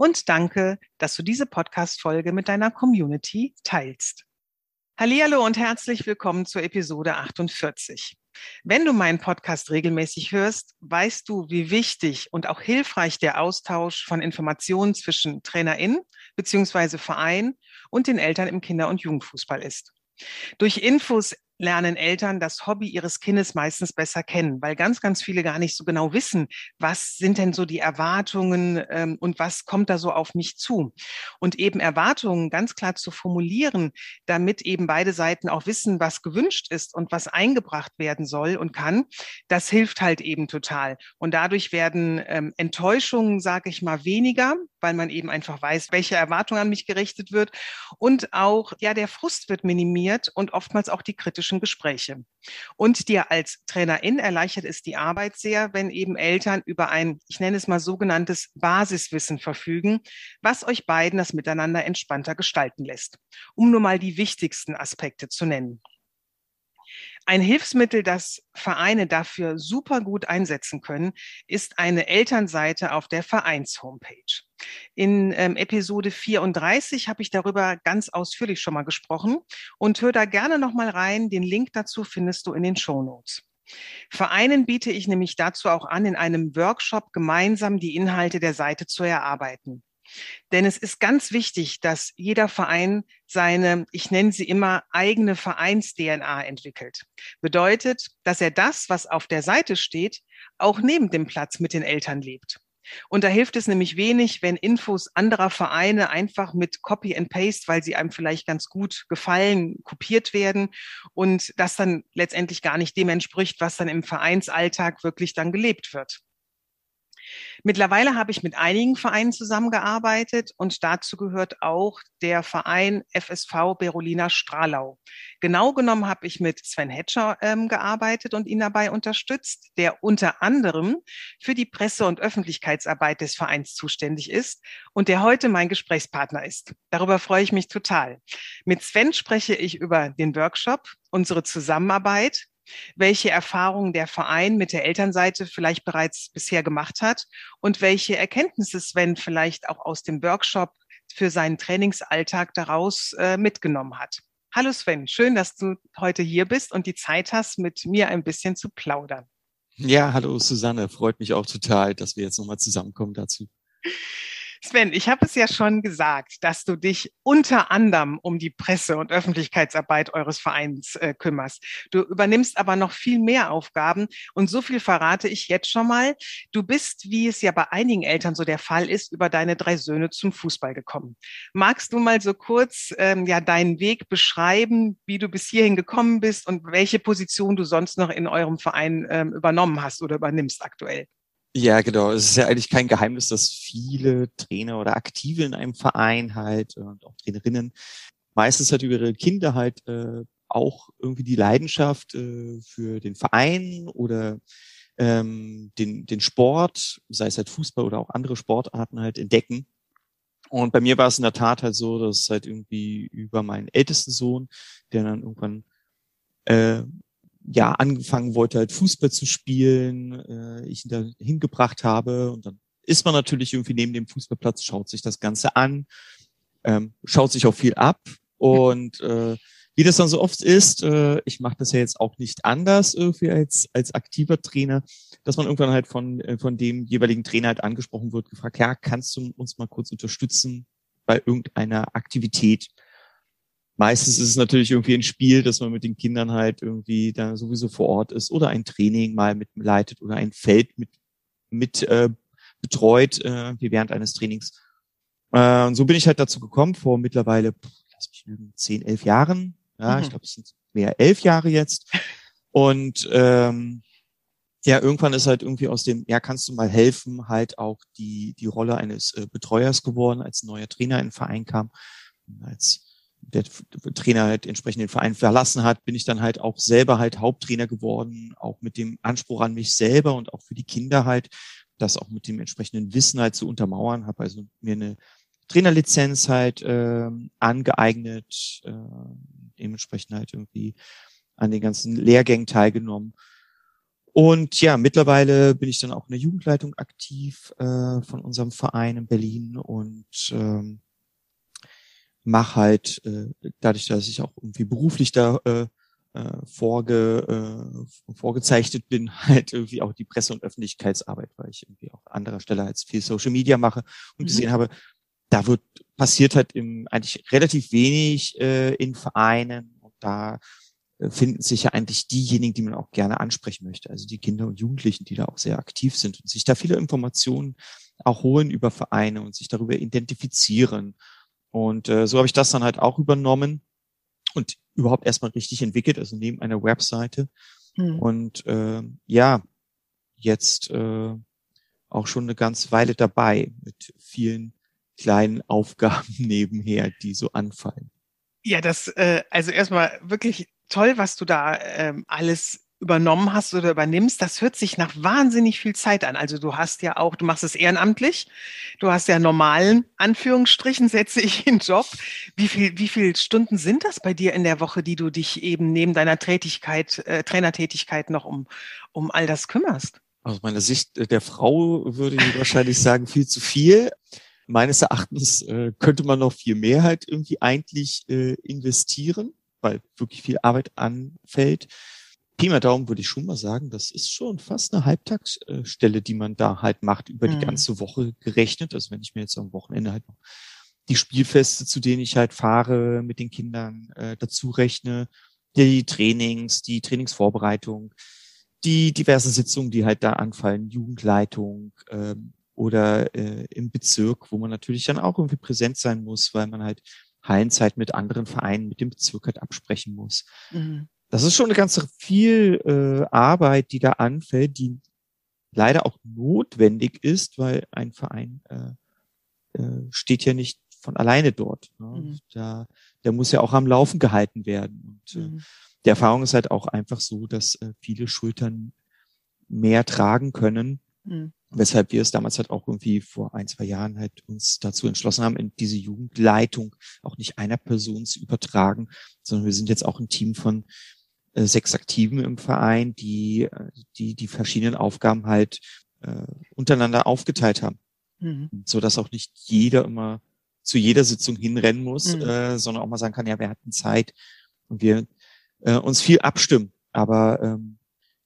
Und danke, dass du diese Podcast-Folge mit deiner Community teilst. Hallihallo und herzlich willkommen zur Episode 48. Wenn du meinen Podcast regelmäßig hörst, weißt du, wie wichtig und auch hilfreich der Austausch von Informationen zwischen TrainerInnen bzw. Verein und den Eltern im Kinder- und Jugendfußball ist. Durch Infos lernen Eltern das Hobby ihres Kindes meistens besser kennen, weil ganz, ganz viele gar nicht so genau wissen, was sind denn so die Erwartungen ähm, und was kommt da so auf mich zu. Und eben Erwartungen ganz klar zu formulieren, damit eben beide Seiten auch wissen, was gewünscht ist und was eingebracht werden soll und kann, das hilft halt eben total. Und dadurch werden ähm, Enttäuschungen, sage ich mal, weniger, weil man eben einfach weiß, welche Erwartung an mich gerichtet wird. Und auch, ja, der Frust wird minimiert und oftmals auch die kritische pädagogischen Gespräche. Und dir als Trainerin erleichtert es die Arbeit sehr, wenn eben Eltern über ein, ich nenne es mal sogenanntes Basiswissen verfügen, was euch beiden das Miteinander entspannter gestalten lässt. Um nur mal die wichtigsten Aspekte zu nennen. Ein Hilfsmittel, das Vereine dafür super gut einsetzen können, ist eine Elternseite auf der Vereins-Homepage. In ähm, Episode 34 habe ich darüber ganz ausführlich schon mal gesprochen und hör da gerne noch mal rein. Den Link dazu findest du in den Show Notes. Vereinen biete ich nämlich dazu auch an, in einem Workshop gemeinsam die Inhalte der Seite zu erarbeiten. Denn es ist ganz wichtig, dass jeder Verein seine, ich nenne sie immer, eigene Vereins-DNA entwickelt. Bedeutet, dass er das, was auf der Seite steht, auch neben dem Platz mit den Eltern lebt. Und da hilft es nämlich wenig, wenn Infos anderer Vereine einfach mit Copy and Paste, weil sie einem vielleicht ganz gut gefallen, kopiert werden und das dann letztendlich gar nicht dem entspricht, was dann im Vereinsalltag wirklich dann gelebt wird. Mittlerweile habe ich mit einigen Vereinen zusammengearbeitet und dazu gehört auch der Verein FSV Berolina Stralau. Genau genommen habe ich mit Sven Hetscher ähm, gearbeitet und ihn dabei unterstützt, der unter anderem für die Presse- und Öffentlichkeitsarbeit des Vereins zuständig ist und der heute mein Gesprächspartner ist. Darüber freue ich mich total. Mit Sven spreche ich über den Workshop, unsere Zusammenarbeit, welche Erfahrungen der Verein mit der Elternseite vielleicht bereits bisher gemacht hat und welche Erkenntnisse Sven vielleicht auch aus dem Workshop für seinen Trainingsalltag daraus äh, mitgenommen hat. Hallo Sven, schön, dass du heute hier bist und die Zeit hast, mit mir ein bisschen zu plaudern. Ja, hallo Susanne, freut mich auch total, dass wir jetzt nochmal zusammenkommen dazu. Sven, ich habe es ja schon gesagt, dass du dich unter anderem um die Presse- und Öffentlichkeitsarbeit eures Vereins äh, kümmerst. Du übernimmst aber noch viel mehr Aufgaben und so viel verrate ich jetzt schon mal. Du bist, wie es ja bei einigen Eltern so der Fall ist, über deine drei Söhne zum Fußball gekommen. Magst du mal so kurz ähm, ja deinen Weg beschreiben, wie du bis hierhin gekommen bist und welche Position du sonst noch in eurem Verein ähm, übernommen hast oder übernimmst aktuell? Ja, genau. Es ist ja eigentlich kein Geheimnis, dass viele Trainer oder Aktive in einem Verein halt äh, und auch Trainerinnen meistens halt über ihre Kinder halt äh, auch irgendwie die Leidenschaft äh, für den Verein oder ähm, den, den Sport, sei es halt Fußball oder auch andere Sportarten halt entdecken. Und bei mir war es in der Tat halt so, dass halt irgendwie über meinen ältesten Sohn, der dann irgendwann äh, ja angefangen wollte, halt Fußball zu spielen, äh, ich ihn da hingebracht habe und dann ist man natürlich irgendwie neben dem Fußballplatz, schaut sich das Ganze an, ähm, schaut sich auch viel ab und äh, wie das dann so oft ist, äh, ich mache das ja jetzt auch nicht anders irgendwie als als aktiver Trainer, dass man irgendwann halt von äh, von dem jeweiligen Trainer halt angesprochen wird, gefragt, ja, kannst du uns mal kurz unterstützen bei irgendeiner Aktivität? Meistens ist es natürlich irgendwie ein Spiel, dass man mit den Kindern halt irgendwie da sowieso vor Ort ist oder ein Training mal mitleitet oder ein Feld mit mit äh, betreut, äh, wie während eines Trainings. Äh, und so bin ich halt dazu gekommen, vor mittlerweile, lass mich lügen, zehn, elf Jahren. Ja, mhm. ich glaube, es sind mehr elf Jahre jetzt. Und ähm, ja, irgendwann ist halt irgendwie aus dem, ja, kannst du mal helfen, halt auch die, die Rolle eines äh, Betreuers geworden, als neuer Trainer in den Verein kam. Als der Trainer halt entsprechend den Verein verlassen hat, bin ich dann halt auch selber halt Haupttrainer geworden, auch mit dem Anspruch an mich selber und auch für die Kinder halt, das auch mit dem entsprechenden Wissen halt zu untermauern, habe also mir eine Trainerlizenz halt äh, angeeignet, äh, dementsprechend halt irgendwie an den ganzen Lehrgängen teilgenommen. Und ja, mittlerweile bin ich dann auch in der Jugendleitung aktiv äh, von unserem Verein in Berlin und ähm, mache halt, äh, dadurch, dass ich auch irgendwie beruflich da äh, äh, vorge, äh, vorgezeichnet bin, halt irgendwie auch die Presse- und Öffentlichkeitsarbeit, weil ich irgendwie auch an anderer Stelle als viel Social Media mache und mhm. gesehen habe, da wird passiert halt im, eigentlich relativ wenig äh, in Vereinen und da äh, finden sich ja eigentlich diejenigen, die man auch gerne ansprechen möchte, also die Kinder und Jugendlichen, die da auch sehr aktiv sind und sich da viele Informationen auch holen über Vereine und sich darüber identifizieren. Und äh, so habe ich das dann halt auch übernommen und überhaupt erstmal richtig entwickelt, also neben einer Webseite. Mhm. Und äh, ja, jetzt äh, auch schon eine ganze Weile dabei mit vielen kleinen Aufgaben nebenher, die so anfallen. Ja, das, äh, also erstmal wirklich toll, was du da ähm, alles übernommen hast oder übernimmst, das hört sich nach wahnsinnig viel Zeit an. Also du hast ja auch, du machst es ehrenamtlich, du hast ja normalen Anführungsstrichen, setze ich in Job. Wie viel, wie viel Stunden sind das bei dir in der Woche, die du dich eben neben deiner Tätigkeit, äh, Trainertätigkeit noch um, um all das kümmerst? Aus meiner Sicht der Frau würde ich wahrscheinlich sagen, viel zu viel. Meines Erachtens äh, könnte man noch viel mehr halt irgendwie eigentlich äh, investieren, weil wirklich viel Arbeit anfällt. Pi mal Daumen würde ich schon mal sagen, das ist schon fast eine Halbtagsstelle, die man da halt macht, über mhm. die ganze Woche gerechnet. Also wenn ich mir jetzt am Wochenende halt noch die Spielfeste, zu denen ich halt fahre, mit den Kindern äh, dazu rechne, die Trainings, die Trainingsvorbereitung, die diversen Sitzungen, die halt da anfallen, Jugendleitung ähm, oder äh, im Bezirk, wo man natürlich dann auch irgendwie präsent sein muss, weil man halt Hallenzeit mit anderen Vereinen, mit dem Bezirk halt absprechen muss. Mhm das ist schon eine ganze viel äh, Arbeit, die da anfällt, die leider auch notwendig ist, weil ein Verein äh, äh, steht ja nicht von alleine dort. Ne? Mhm. Da, der muss ja auch am Laufen gehalten werden. Und äh, mhm. die Erfahrung ist halt auch einfach so, dass äh, viele Schultern mehr tragen können, mhm. weshalb wir es damals halt auch irgendwie vor ein, zwei Jahren halt uns dazu entschlossen haben, in diese Jugendleitung auch nicht einer Person zu übertragen, sondern wir sind jetzt auch ein Team von äh, sechs Aktiven im Verein, die die, die verschiedenen Aufgaben halt äh, untereinander aufgeteilt haben. Mhm. So dass auch nicht jeder immer zu jeder Sitzung hinrennen muss, mhm. äh, sondern auch mal sagen kann, ja, wir hatten Zeit und wir äh, uns viel abstimmen. Aber ähm,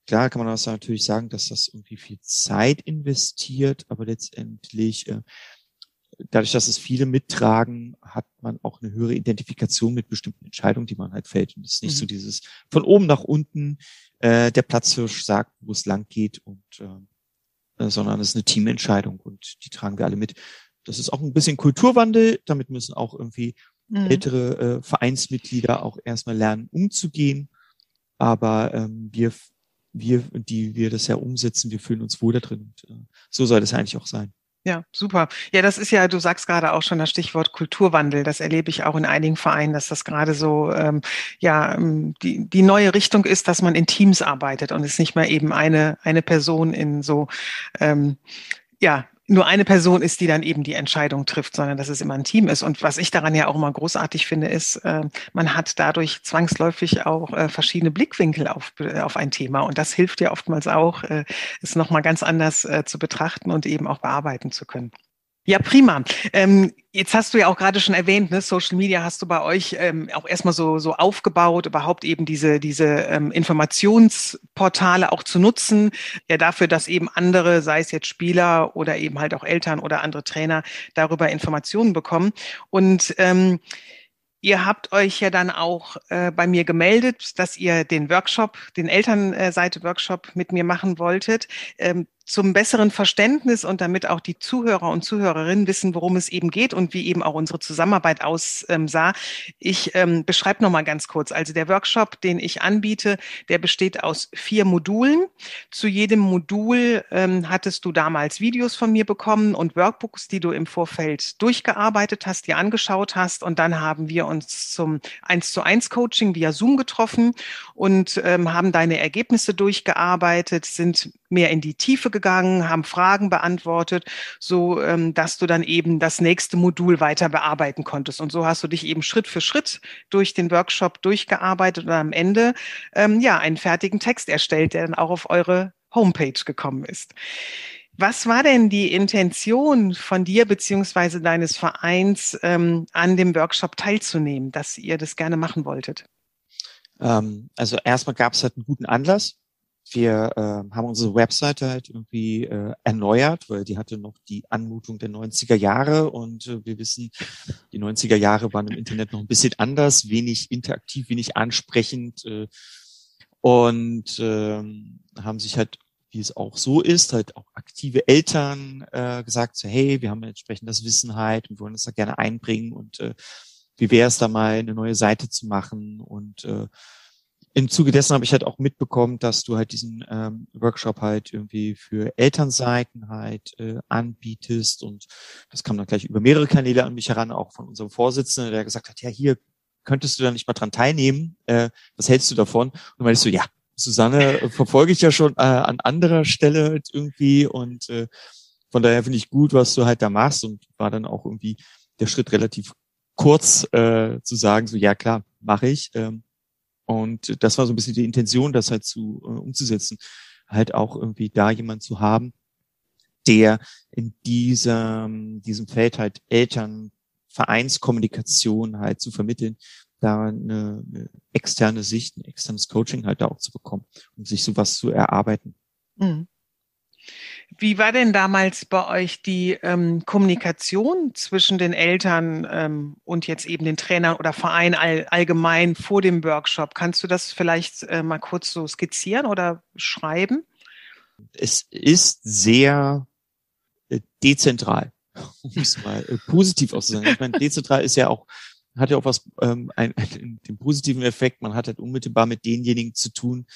klar kann man das natürlich sagen, dass das irgendwie viel Zeit investiert, aber letztendlich äh, dadurch, dass es viele mittragen, hat man auch eine höhere Identifikation mit bestimmten Entscheidungen, die man halt fällt. Und es ist nicht mhm. so dieses von oben nach unten, äh, der Platzhirsch sagt, wo es lang geht und äh, sondern es ist eine Teamentscheidung und die tragen wir alle mit. Das ist auch ein bisschen Kulturwandel, damit müssen auch irgendwie mhm. ältere äh, Vereinsmitglieder auch erstmal lernen, umzugehen. Aber ähm, wir, wir, die wir das ja umsetzen, wir fühlen uns wohl da drin. Und, äh, so soll das eigentlich auch sein. Ja, super. Ja, das ist ja, du sagst gerade auch schon das Stichwort Kulturwandel. Das erlebe ich auch in einigen Vereinen, dass das gerade so, ähm, ja, ähm, die, die neue Richtung ist, dass man in Teams arbeitet und es nicht mehr eben eine, eine Person in so, ähm, ja, nur eine Person ist, die dann eben die Entscheidung trifft, sondern dass es immer ein Team ist. Und was ich daran ja auch immer großartig finde, ist, äh, man hat dadurch zwangsläufig auch äh, verschiedene Blickwinkel auf, äh, auf ein Thema. Und das hilft ja oftmals auch, äh, es nochmal ganz anders zu betrachten und eben auch bearbeiten zu können. Ja, prima. Ähm, jetzt hast du ja auch gerade schon erwähnt, ne, Social Media hast du bei euch ähm, auch erstmal so, so aufgebaut, überhaupt eben diese, diese ähm, Informationsportale auch zu nutzen, ja dafür, dass eben andere, sei es jetzt Spieler oder eben halt auch Eltern oder andere Trainer, darüber Informationen bekommen. Und ähm, Ihr habt euch ja dann auch äh, bei mir gemeldet, dass ihr den Workshop, den Elternseite-Workshop mit mir machen wolltet. Ähm, zum besseren Verständnis und damit auch die Zuhörer und Zuhörerinnen wissen, worum es eben geht und wie eben auch unsere Zusammenarbeit aussah. Ich ähm, beschreibe noch mal ganz kurz. Also der Workshop, den ich anbiete, der besteht aus vier Modulen. Zu jedem Modul ähm, hattest du damals Videos von mir bekommen und Workbooks, die du im Vorfeld durchgearbeitet hast, dir angeschaut hast. Und dann haben wir uns zum 1 zu 1 Coaching via Zoom getroffen und ähm, haben deine Ergebnisse durchgearbeitet, sind mehr in die Tiefe gegangen, haben Fragen beantwortet, so ähm, dass du dann eben das nächste Modul weiter bearbeiten konntest. Und so hast du dich eben Schritt für Schritt durch den Workshop durchgearbeitet und am Ende ähm, ja einen fertigen Text erstellt, der dann auch auf eure Homepage gekommen ist. Was war denn die Intention von dir beziehungsweise deines Vereins, ähm, an dem Workshop teilzunehmen, dass ihr das gerne machen wolltet? Ähm, also erstmal gab es halt einen guten Anlass wir äh, haben unsere Webseite halt irgendwie äh, erneuert, weil die hatte noch die Anmutung der 90er Jahre und äh, wir wissen, die 90er Jahre waren im Internet noch ein bisschen anders, wenig interaktiv, wenig ansprechend äh, und äh, haben sich halt, wie es auch so ist, halt auch aktive Eltern äh, gesagt, so, hey, wir haben entsprechend das Wissen halt und wollen uns da gerne einbringen und äh, wie wäre es da mal eine neue Seite zu machen und äh, im Zuge dessen habe ich halt auch mitbekommen, dass du halt diesen ähm, Workshop halt irgendwie für Elternseiten halt äh, anbietest und das kam dann gleich über mehrere Kanäle an mich heran, auch von unserem Vorsitzenden, der gesagt hat, ja, hier könntest du da nicht mal dran teilnehmen, äh, was hältst du davon? Und dann ich so, ja, Susanne äh, verfolge ich ja schon äh, an anderer Stelle halt irgendwie und äh, von daher finde ich gut, was du halt da machst und war dann auch irgendwie der Schritt relativ kurz äh, zu sagen, so ja klar, mache ich. Ähm, und das war so ein bisschen die Intention, das halt zu äh, umzusetzen, halt auch irgendwie da jemand zu haben, der in diesem, diesem Feld halt Eltern, Vereinskommunikation halt zu vermitteln, da eine, eine externe Sicht, ein externes Coaching halt da auch zu bekommen, um sich sowas zu erarbeiten. Mhm. Wie war denn damals bei euch die ähm, Kommunikation zwischen den Eltern ähm, und jetzt eben den Trainern oder Verein all, allgemein vor dem Workshop? Kannst du das vielleicht äh, mal kurz so skizzieren oder schreiben? Es ist sehr äh, dezentral, um es mal äh, positiv auszusagen. Ich meine, dezentral ist ja auch hat ja auch was, ähm, ein, ein, den positiven Effekt, man hat halt unmittelbar mit denjenigen zu tun,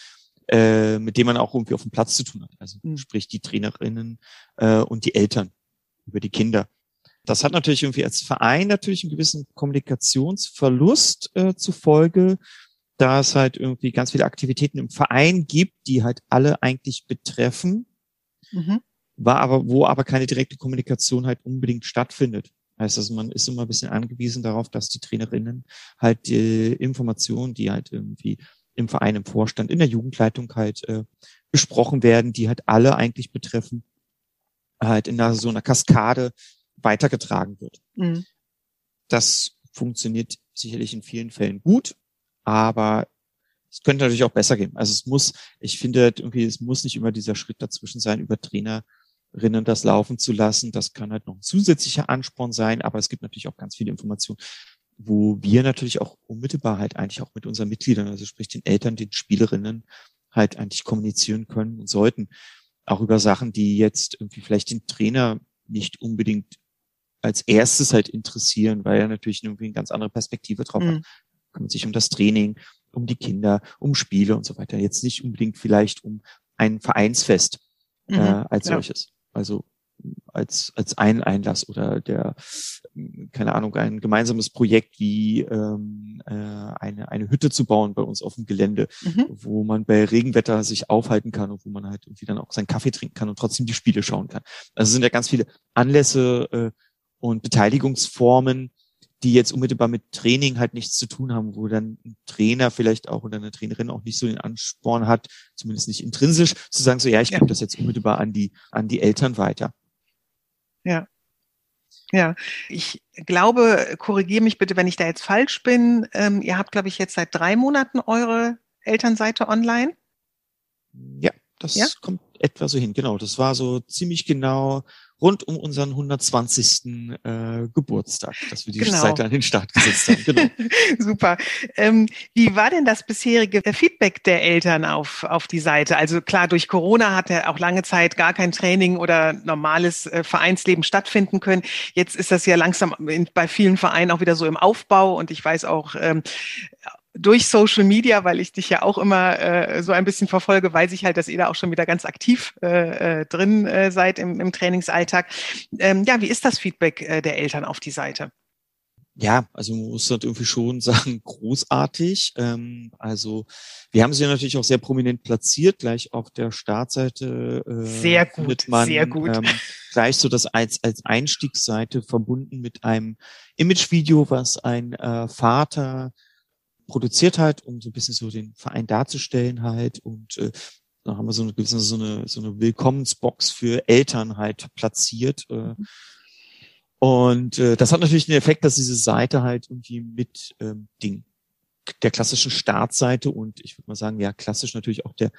äh, mit dem man auch irgendwie auf dem Platz zu tun hat. Also mhm. sprich die Trainerinnen äh, und die Eltern über die Kinder. Das hat natürlich irgendwie als Verein natürlich einen gewissen Kommunikationsverlust äh, zufolge, da es halt irgendwie ganz viele Aktivitäten im Verein gibt, die halt alle eigentlich betreffen, mhm. war aber, wo aber keine direkte Kommunikation halt unbedingt stattfindet. Heißt also, man ist immer ein bisschen angewiesen darauf, dass die Trainerinnen halt die Informationen, die halt irgendwie im Verein, im Vorstand, in der Jugendleitung halt äh, besprochen werden, die halt alle eigentlich betreffen, halt in einer, so einer Kaskade weitergetragen wird. Mhm. Das funktioniert sicherlich in vielen Fällen gut, aber es könnte natürlich auch besser gehen. Also es muss, ich finde halt irgendwie, es muss nicht immer dieser Schritt dazwischen sein, über Trainerinnen das laufen zu lassen. Das kann halt noch ein zusätzlicher Ansporn sein, aber es gibt natürlich auch ganz viele Informationen, wo wir natürlich auch unmittelbar halt eigentlich auch mit unseren Mitgliedern, also sprich den Eltern, den Spielerinnen halt eigentlich kommunizieren können und sollten. Auch über Sachen, die jetzt irgendwie vielleicht den Trainer nicht unbedingt als erstes halt interessieren, weil er natürlich irgendwie eine ganz andere Perspektive drauf mhm. hat. Kümmert sich um das Training, um die Kinder, um Spiele und so weiter. Jetzt nicht unbedingt vielleicht um ein Vereinsfest mhm. äh, als ja. solches. Also als, als ein Einlass oder der, keine Ahnung, ein gemeinsames Projekt wie ähm, äh, eine, eine Hütte zu bauen bei uns auf dem Gelände, mhm. wo man bei Regenwetter sich aufhalten kann und wo man halt irgendwie dann auch seinen Kaffee trinken kann und trotzdem die Spiele schauen kann. Also sind ja ganz viele Anlässe äh, und Beteiligungsformen, die jetzt unmittelbar mit Training halt nichts zu tun haben, wo dann ein Trainer vielleicht auch oder eine Trainerin auch nicht so den Ansporn hat, zumindest nicht intrinsisch, zu sagen, so ja, ich ja. gebe das jetzt unmittelbar an die, an die Eltern weiter. Ja. Ja, ich glaube, korrigiere mich bitte, wenn ich da jetzt falsch bin. Ähm, ihr habt, glaube ich, jetzt seit drei Monaten eure Elternseite online. Ja, das ja? kommt etwa so hin, genau. Das war so ziemlich genau rund um unseren 120. Äh, Geburtstag, dass wir die genau. Seite an den Start gesetzt haben. Genau. Super. Ähm, wie war denn das bisherige Feedback der Eltern auf, auf die Seite? Also klar, durch Corona hat er auch lange Zeit gar kein Training oder normales äh, Vereinsleben stattfinden können. Jetzt ist das ja langsam in, bei vielen Vereinen auch wieder so im Aufbau und ich weiß auch, ähm, durch Social Media, weil ich dich ja auch immer äh, so ein bisschen verfolge, weiß ich halt, dass ihr da auch schon wieder ganz aktiv äh, äh, drin äh, seid im, im Trainingsalltag. Ähm, ja, wie ist das Feedback äh, der Eltern auf die Seite? Ja, also man muss halt irgendwie schon sagen, großartig. Ähm, also wir haben sie natürlich auch sehr prominent platziert, gleich auf der Startseite. Äh, sehr gut, man, sehr gut. Ähm, gleich so das als, als Einstiegsseite verbunden mit einem Imagevideo, was ein äh, Vater produziert halt, um so ein bisschen so den Verein darzustellen halt und äh, da haben wir so eine gewisse so eine so eine Willkommensbox für Eltern halt platziert äh, und äh, das hat natürlich den Effekt, dass diese Seite halt irgendwie mit ähm, Ding der klassischen Startseite und ich würde mal sagen ja klassisch natürlich auch der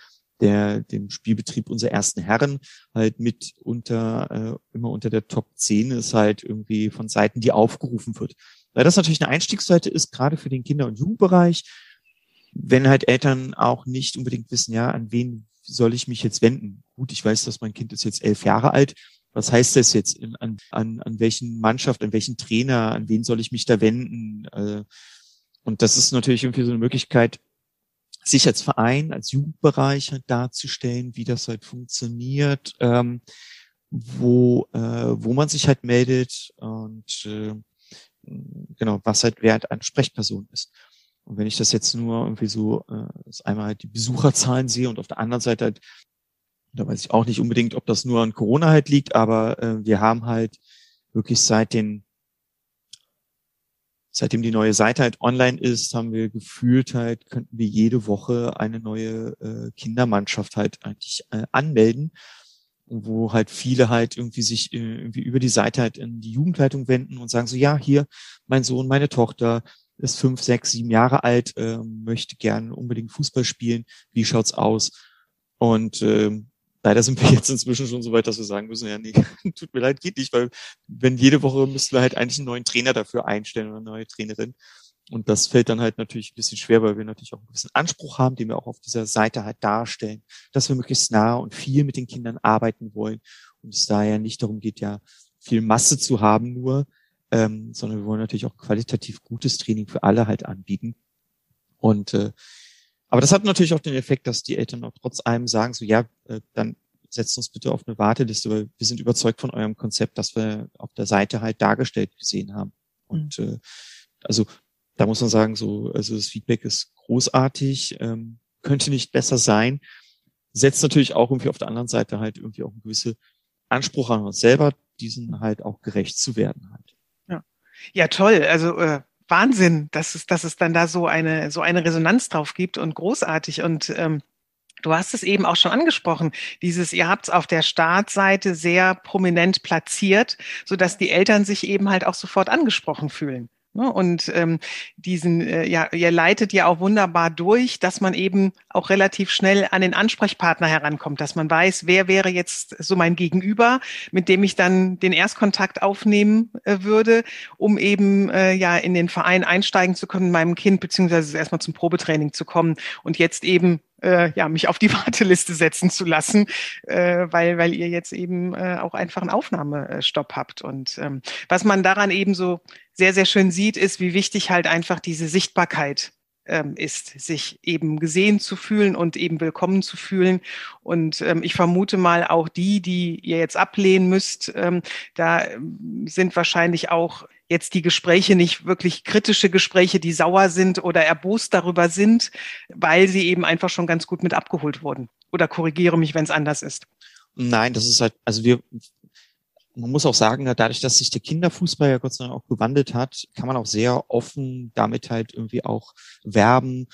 der dem Spielbetrieb unserer ersten Herren halt mit unter äh, immer unter der Top 10 ist halt irgendwie von Seiten, die aufgerufen wird. Weil das natürlich eine Einstiegsseite ist, gerade für den Kinder- und Jugendbereich, wenn halt Eltern auch nicht unbedingt wissen, ja, an wen soll ich mich jetzt wenden? Gut, ich weiß, dass mein Kind ist jetzt elf Jahre alt. Was heißt das jetzt? In, an, an, an welchen Mannschaft, an welchen Trainer, an wen soll ich mich da wenden? Äh, und das ist natürlich irgendwie so eine Möglichkeit, sich als Verein, als Jugendbereich halt darzustellen, wie das halt funktioniert, ähm, wo, äh, wo man sich halt meldet und äh, genau, was halt Wert an Sprechperson ist. Und wenn ich das jetzt nur irgendwie so, äh, einmal halt die Besucherzahlen sehe und auf der anderen Seite halt, da weiß ich auch nicht unbedingt, ob das nur an Corona halt liegt, aber äh, wir haben halt wirklich seit den seitdem die neue Seite halt online ist, haben wir gefühlt halt, könnten wir jede Woche eine neue äh, Kindermannschaft halt eigentlich äh, anmelden wo halt viele halt irgendwie sich äh, irgendwie über die Seite halt in die Jugendleitung wenden und sagen so, ja, hier, mein Sohn, meine Tochter ist fünf, sechs, sieben Jahre alt, äh, möchte gern unbedingt Fußball spielen. Wie schaut's aus? Und äh, leider sind wir jetzt inzwischen schon so weit, dass wir sagen müssen, ja, nee, tut mir leid, geht nicht, weil wenn jede Woche müssten wir halt eigentlich einen neuen Trainer dafür einstellen oder eine neue Trainerin. Und das fällt dann halt natürlich ein bisschen schwer, weil wir natürlich auch einen gewissen Anspruch haben, den wir auch auf dieser Seite halt darstellen, dass wir möglichst nah und viel mit den Kindern arbeiten wollen und es da ja nicht darum geht, ja viel Masse zu haben nur, ähm, sondern wir wollen natürlich auch qualitativ gutes Training für alle halt anbieten. Und äh, aber das hat natürlich auch den Effekt, dass die Eltern auch trotz allem sagen, so ja, äh, dann setzt uns bitte auf eine Warteliste, weil wir sind überzeugt von eurem Konzept, das wir auf der Seite halt dargestellt gesehen haben. Und mhm. äh, also da muss man sagen, so, also das Feedback ist großartig, ähm, könnte nicht besser sein. Setzt natürlich auch irgendwie auf der anderen Seite halt irgendwie auch einen gewisse Anspruch an uns selber, diesen halt auch gerecht zu werden halt. Ja, ja toll. Also äh, Wahnsinn, dass es, dass es dann da so eine, so eine Resonanz drauf gibt und großartig. Und ähm, Du hast es eben auch schon angesprochen. Dieses, ihr habt es auf der Startseite sehr prominent platziert, so dass die Eltern sich eben halt auch sofort angesprochen fühlen. Ne? Und ähm, diesen, äh, ja, ihr leitet ja auch wunderbar durch, dass man eben auch relativ schnell an den Ansprechpartner herankommt, dass man weiß, wer wäre jetzt so mein Gegenüber, mit dem ich dann den Erstkontakt aufnehmen äh, würde, um eben äh, ja in den Verein einsteigen zu können, meinem Kind, beziehungsweise erstmal zum Probetraining zu kommen und jetzt eben äh, ja, mich auf die Warteliste setzen zu lassen, äh, weil, weil ihr jetzt eben äh, auch einfach einen Aufnahmestopp habt. Und ähm, was man daran eben so sehr, sehr schön sieht, ist, wie wichtig halt einfach diese Sichtbarkeit ähm, ist, sich eben gesehen zu fühlen und eben willkommen zu fühlen. Und ähm, ich vermute mal auch die, die ihr jetzt ablehnen müsst, ähm, da ähm, sind wahrscheinlich auch jetzt die Gespräche nicht wirklich kritische Gespräche, die sauer sind oder erbost darüber sind, weil sie eben einfach schon ganz gut mit abgeholt wurden. Oder korrigiere mich, wenn es anders ist. Nein, das ist halt, also wir, man muss auch sagen, dadurch, dass sich der Kinderfußball ja Gott sei Dank auch gewandelt hat, kann man auch sehr offen damit halt irgendwie auch werben,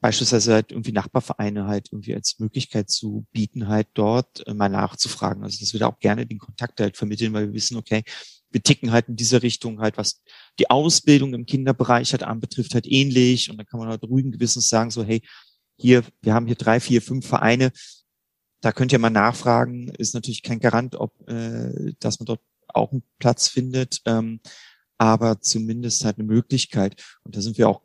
beispielsweise halt irgendwie Nachbarvereine halt irgendwie als Möglichkeit zu bieten, halt dort äh, mal nachzufragen. Also dass wir da auch gerne den Kontakt halt vermitteln, weil wir wissen, okay, wir ticken halt in diese Richtung halt, was die Ausbildung im Kinderbereich halt anbetrifft, halt ähnlich. Und dann kann man halt ruhigen Gewissens sagen, so, hey, hier, wir haben hier drei, vier, fünf Vereine, da könnt ihr mal nachfragen, ist natürlich kein Garant, ob, äh, dass man dort auch einen Platz findet, ähm, aber zumindest halt eine Möglichkeit. Und da sind wir auch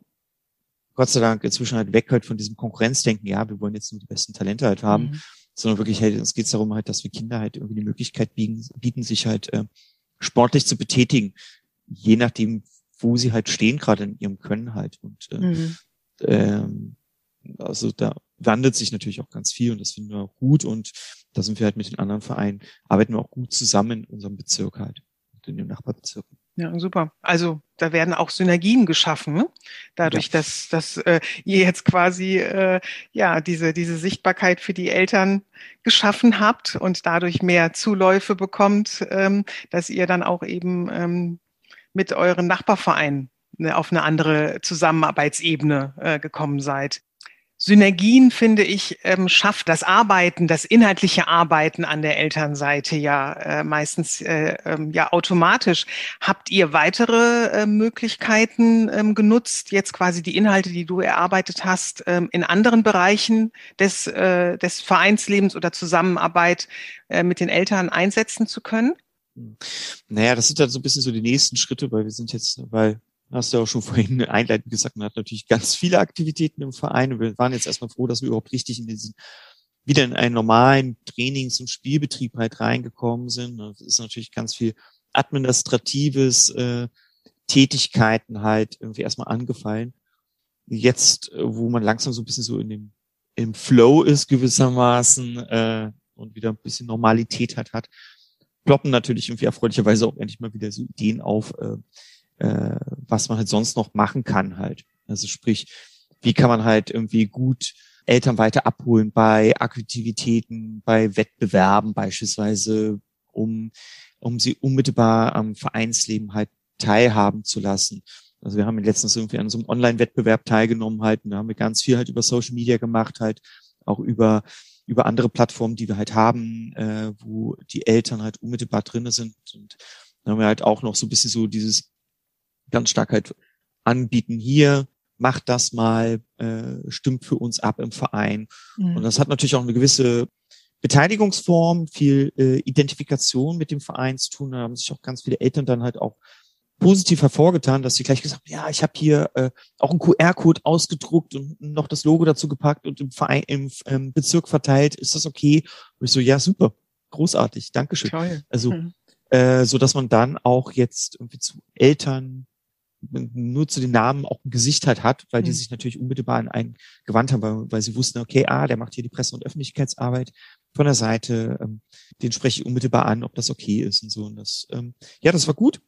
Gott sei Dank inzwischen halt weg halt von diesem Konkurrenzdenken, ja, wir wollen jetzt nur die besten Talente halt haben, mhm. sondern wirklich halt, es geht darum halt, dass wir Kinder halt irgendwie die Möglichkeit bieten, bieten sich halt äh, sportlich zu betätigen, je nachdem, wo sie halt stehen, gerade in ihrem Können halt. Und äh, mhm. ähm, also da wandelt sich natürlich auch ganz viel und das finden wir auch gut und da sind wir halt mit den anderen Vereinen, arbeiten wir auch gut zusammen in unserem Bezirk halt, in den Nachbarbezirken. Ja, super. Also da werden auch Synergien geschaffen, ne? dadurch, ja. dass, dass äh, ihr jetzt quasi äh, ja diese diese Sichtbarkeit für die Eltern geschaffen habt und dadurch mehr Zuläufe bekommt, ähm, dass ihr dann auch eben ähm, mit euren Nachbarvereinen ne, auf eine andere Zusammenarbeitsebene äh, gekommen seid. Synergien, finde ich, ähm, schafft das Arbeiten, das inhaltliche Arbeiten an der Elternseite ja äh, meistens äh, ähm, ja automatisch. Habt ihr weitere äh, Möglichkeiten ähm, genutzt, jetzt quasi die Inhalte, die du erarbeitet hast, ähm, in anderen Bereichen des, äh, des Vereinslebens oder Zusammenarbeit äh, mit den Eltern einsetzen zu können? Naja, das sind dann so ein bisschen so die nächsten Schritte, weil wir sind jetzt, weil hast du auch schon vorhin einleitend gesagt, man hat natürlich ganz viele Aktivitäten im Verein und wir waren jetzt erstmal froh, dass wir überhaupt richtig in diesen wieder in einen normalen Trainings- und Spielbetrieb halt reingekommen sind. Das ist natürlich ganz viel administratives äh, Tätigkeiten halt irgendwie erstmal angefallen. Jetzt, äh, wo man langsam so ein bisschen so in dem im Flow ist gewissermaßen äh, und wieder ein bisschen Normalität hat, hat, ploppen natürlich irgendwie erfreulicherweise auch endlich mal wieder so Ideen auf, äh, äh, was man halt sonst noch machen kann halt. Also sprich, wie kann man halt irgendwie gut Eltern weiter abholen bei Aktivitäten, bei Wettbewerben beispielsweise, um, um sie unmittelbar am Vereinsleben halt teilhaben zu lassen. Also wir haben letztens irgendwie an so einem Online-Wettbewerb teilgenommen halt und da haben wir ganz viel halt über Social Media gemacht halt, auch über über andere Plattformen, die wir halt haben, äh, wo die Eltern halt unmittelbar drinne sind und dann haben wir halt auch noch so ein bisschen so dieses ganz stark halt anbieten, hier, macht das mal, äh, stimmt für uns ab im Verein. Mhm. Und das hat natürlich auch eine gewisse Beteiligungsform, viel äh, Identifikation mit dem Verein zu tun. Da haben sich auch ganz viele Eltern dann halt auch positiv hervorgetan, dass sie gleich gesagt haben, ja, ich habe hier äh, auch einen QR-Code ausgedruckt und noch das Logo dazu gepackt und im Verein im ähm, Bezirk verteilt. Ist das okay? Und ich so, ja, super, großartig, Dankeschön. Toll. Also mhm. äh, so, dass man dann auch jetzt irgendwie zu Eltern nur zu den Namen auch ein Gesicht halt hat, weil die mhm. sich natürlich unmittelbar an einen gewandt haben, weil, weil, sie wussten, okay, ah, der macht hier die Presse- und Öffentlichkeitsarbeit von der Seite, ähm, den spreche ich unmittelbar an, ob das okay ist und so. Und das, ähm, ja, das war gut.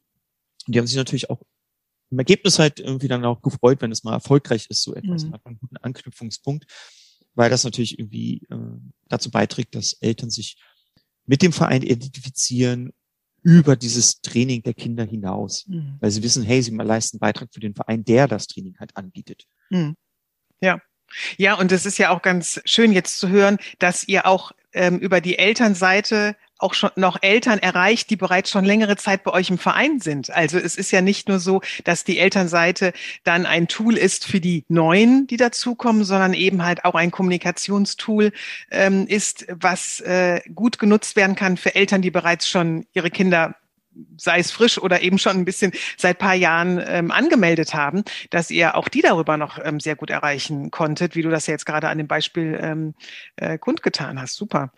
Und die haben sich natürlich auch im Ergebnis halt irgendwie dann auch gefreut, wenn es mal erfolgreich ist, so etwas. Mhm. Man hat einen guten Anknüpfungspunkt, weil das natürlich irgendwie äh, dazu beiträgt, dass Eltern sich mit dem Verein identifizieren über dieses Training der Kinder hinaus, mhm. weil sie wissen, hey, sie leisten Beitrag für den Verein, der das Training halt anbietet. Mhm. Ja. Ja, und es ist ja auch ganz schön jetzt zu hören, dass ihr auch ähm, über die Elternseite auch schon noch Eltern erreicht, die bereits schon längere Zeit bei euch im Verein sind. Also es ist ja nicht nur so, dass die Elternseite dann ein Tool ist für die Neuen, die dazukommen, sondern eben halt auch ein Kommunikationstool ähm, ist, was äh, gut genutzt werden kann für Eltern, die bereits schon ihre Kinder sei es frisch oder eben schon ein bisschen seit paar Jahren ähm, angemeldet haben, dass ihr auch die darüber noch ähm, sehr gut erreichen konntet, wie du das jetzt gerade an dem Beispiel ähm, äh, kundgetan hast. Super.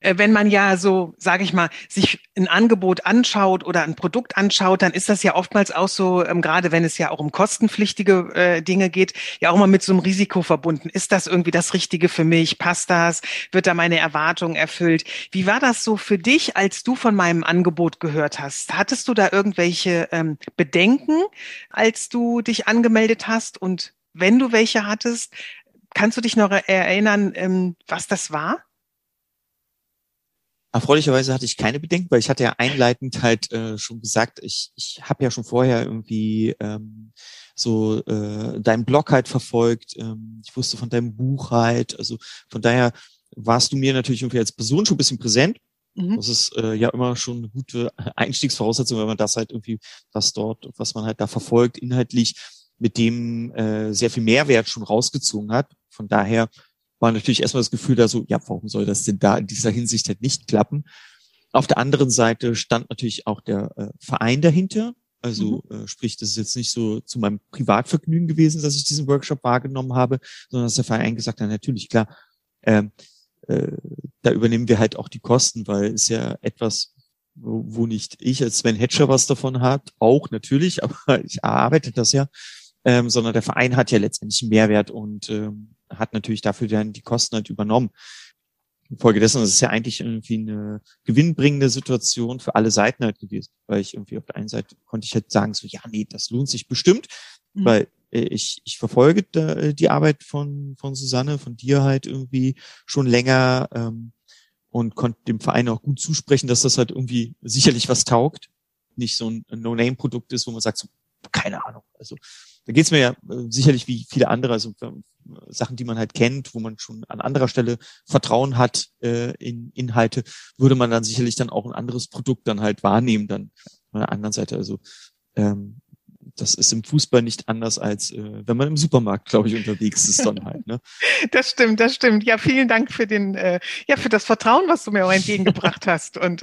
Äh, wenn man ja so, sage ich mal, sich ein Angebot anschaut oder ein Produkt anschaut, dann ist das ja oftmals auch so, ähm, gerade wenn es ja auch um kostenpflichtige äh, Dinge geht, ja auch mal mit so einem Risiko verbunden. Ist das irgendwie das Richtige für mich? Passt das? Wird da meine Erwartung erfüllt? Wie war das so für dich, als du von meinem Angebot gehört hast? Hattest du da irgendwelche ähm, Bedenken, als du dich angemeldet hast? Und wenn du welche hattest, kannst du dich noch erinnern, ähm, was das war? Erfreulicherweise hatte ich keine Bedenken, weil ich hatte ja einleitend halt äh, schon gesagt, ich, ich habe ja schon vorher irgendwie ähm, so äh, deinen Blog halt verfolgt. Ähm, ich wusste von deinem Buch halt. Also von daher warst du mir natürlich irgendwie als Person schon ein bisschen präsent. Mhm. Das ist äh, ja immer schon eine gute Einstiegsvoraussetzung, wenn man das halt irgendwie, was dort, was man halt da verfolgt, inhaltlich mit dem äh, sehr viel Mehrwert schon rausgezogen hat. Von daher war natürlich erstmal das Gefühl da so, ja, warum soll das denn da in dieser Hinsicht halt nicht klappen? Auf der anderen Seite stand natürlich auch der äh, Verein dahinter. Also mhm. äh, sprich, das ist jetzt nicht so zu meinem Privatvergnügen gewesen, dass ich diesen Workshop wahrgenommen habe, sondern dass der Verein gesagt hat, natürlich klar, ähm, äh, da übernehmen wir halt auch die Kosten, weil es ja etwas, wo, wo nicht ich als Sven Hatcher was davon hat, auch natürlich, aber ich arbeite das ja, ähm, sondern der Verein hat ja letztendlich einen Mehrwert und ähm, hat natürlich dafür dann die Kosten halt übernommen. Infolgedessen ist es ja eigentlich irgendwie eine gewinnbringende Situation für alle Seiten halt gewesen, weil ich irgendwie auf der einen Seite konnte ich halt sagen so, ja, nee, das lohnt sich bestimmt, mhm. weil äh, ich, ich verfolge da, äh, die Arbeit von, von Susanne, von dir halt irgendwie schon länger ähm, und konnte dem Verein auch gut zusprechen, dass das halt irgendwie sicherlich was taugt. Nicht so ein No-Name-Produkt ist, wo man sagt, so, keine Ahnung. Also da geht's mir ja äh, sicherlich wie viele andere, also Sachen, die man halt kennt, wo man schon an anderer Stelle Vertrauen hat äh, in Inhalte, würde man dann sicherlich dann auch ein anderes Produkt dann halt wahrnehmen, dann von der anderen Seite. Also ähm, das ist im Fußball nicht anders als äh, wenn man im Supermarkt, glaube ich, unterwegs ist dann halt. Ne? Das stimmt, das stimmt. Ja, vielen Dank für den, äh, ja, für das Vertrauen, was du mir auch entgegengebracht hast. Und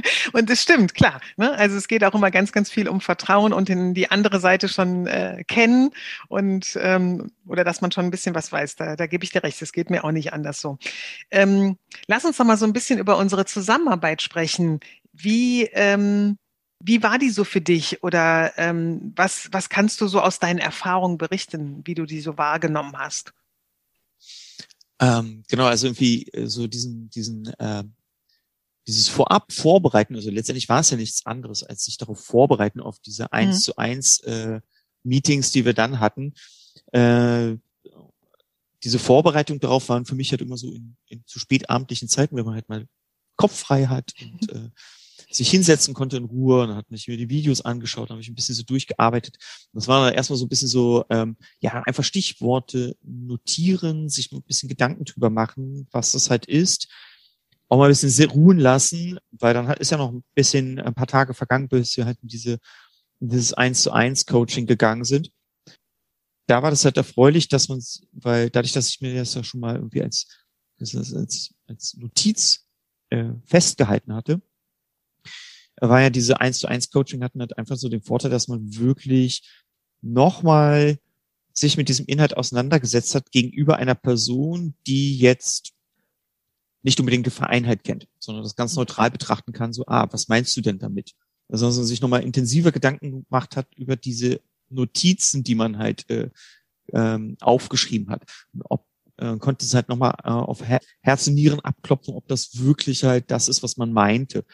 und es stimmt, klar. Ne? Also es geht auch immer ganz, ganz viel um Vertrauen und in die andere Seite schon äh, kennen und ähm, oder dass man schon ein bisschen was weiß. Da, da gebe ich dir recht. Es geht mir auch nicht anders so. Ähm, lass uns doch mal so ein bisschen über unsere Zusammenarbeit sprechen. Wie ähm, wie war die so für dich oder ähm, was, was kannst du so aus deinen Erfahrungen berichten, wie du die so wahrgenommen hast? Ähm, genau, also irgendwie äh, so diesen, diesen, äh, dieses Vorab vorbereiten, also letztendlich war es ja nichts anderes, als sich darauf vorbereiten auf diese eins mhm. zu eins äh, Meetings, die wir dann hatten. Äh, diese Vorbereitung darauf waren für mich halt immer so in, in zu spätabendlichen Zeiten, wenn man halt mal Kopf frei hat und äh, sich hinsetzen konnte in Ruhe und hat mich mir die Videos angeschaut, habe ich ein bisschen so durchgearbeitet. Das war dann erstmal so ein bisschen so, ähm, ja, einfach Stichworte notieren, sich ein bisschen Gedanken drüber machen, was das halt ist. Auch mal ein bisschen ruhen lassen, weil dann ist ja noch ein bisschen ein paar Tage vergangen, bis wir halt in diese in dieses eins zu eins Coaching gegangen sind. Da war das halt erfreulich, dass man, weil dadurch, dass ich mir das ja schon mal irgendwie als als, als Notiz äh, festgehalten hatte, war ja diese 1 zu 1 Coaching hatten halt einfach so den Vorteil, dass man wirklich nochmal sich mit diesem Inhalt auseinandergesetzt hat gegenüber einer Person, die jetzt nicht unbedingt die Vereinheit kennt, sondern das ganz neutral betrachten kann, so, ah, was meinst du denn damit? Also man sich nochmal intensiver Gedanken gemacht hat über diese Notizen, die man halt äh, ähm, aufgeschrieben hat. Und ob äh, konnte es halt nochmal äh, auf Herz und Nieren abklopfen, ob das wirklich halt das ist, was man meinte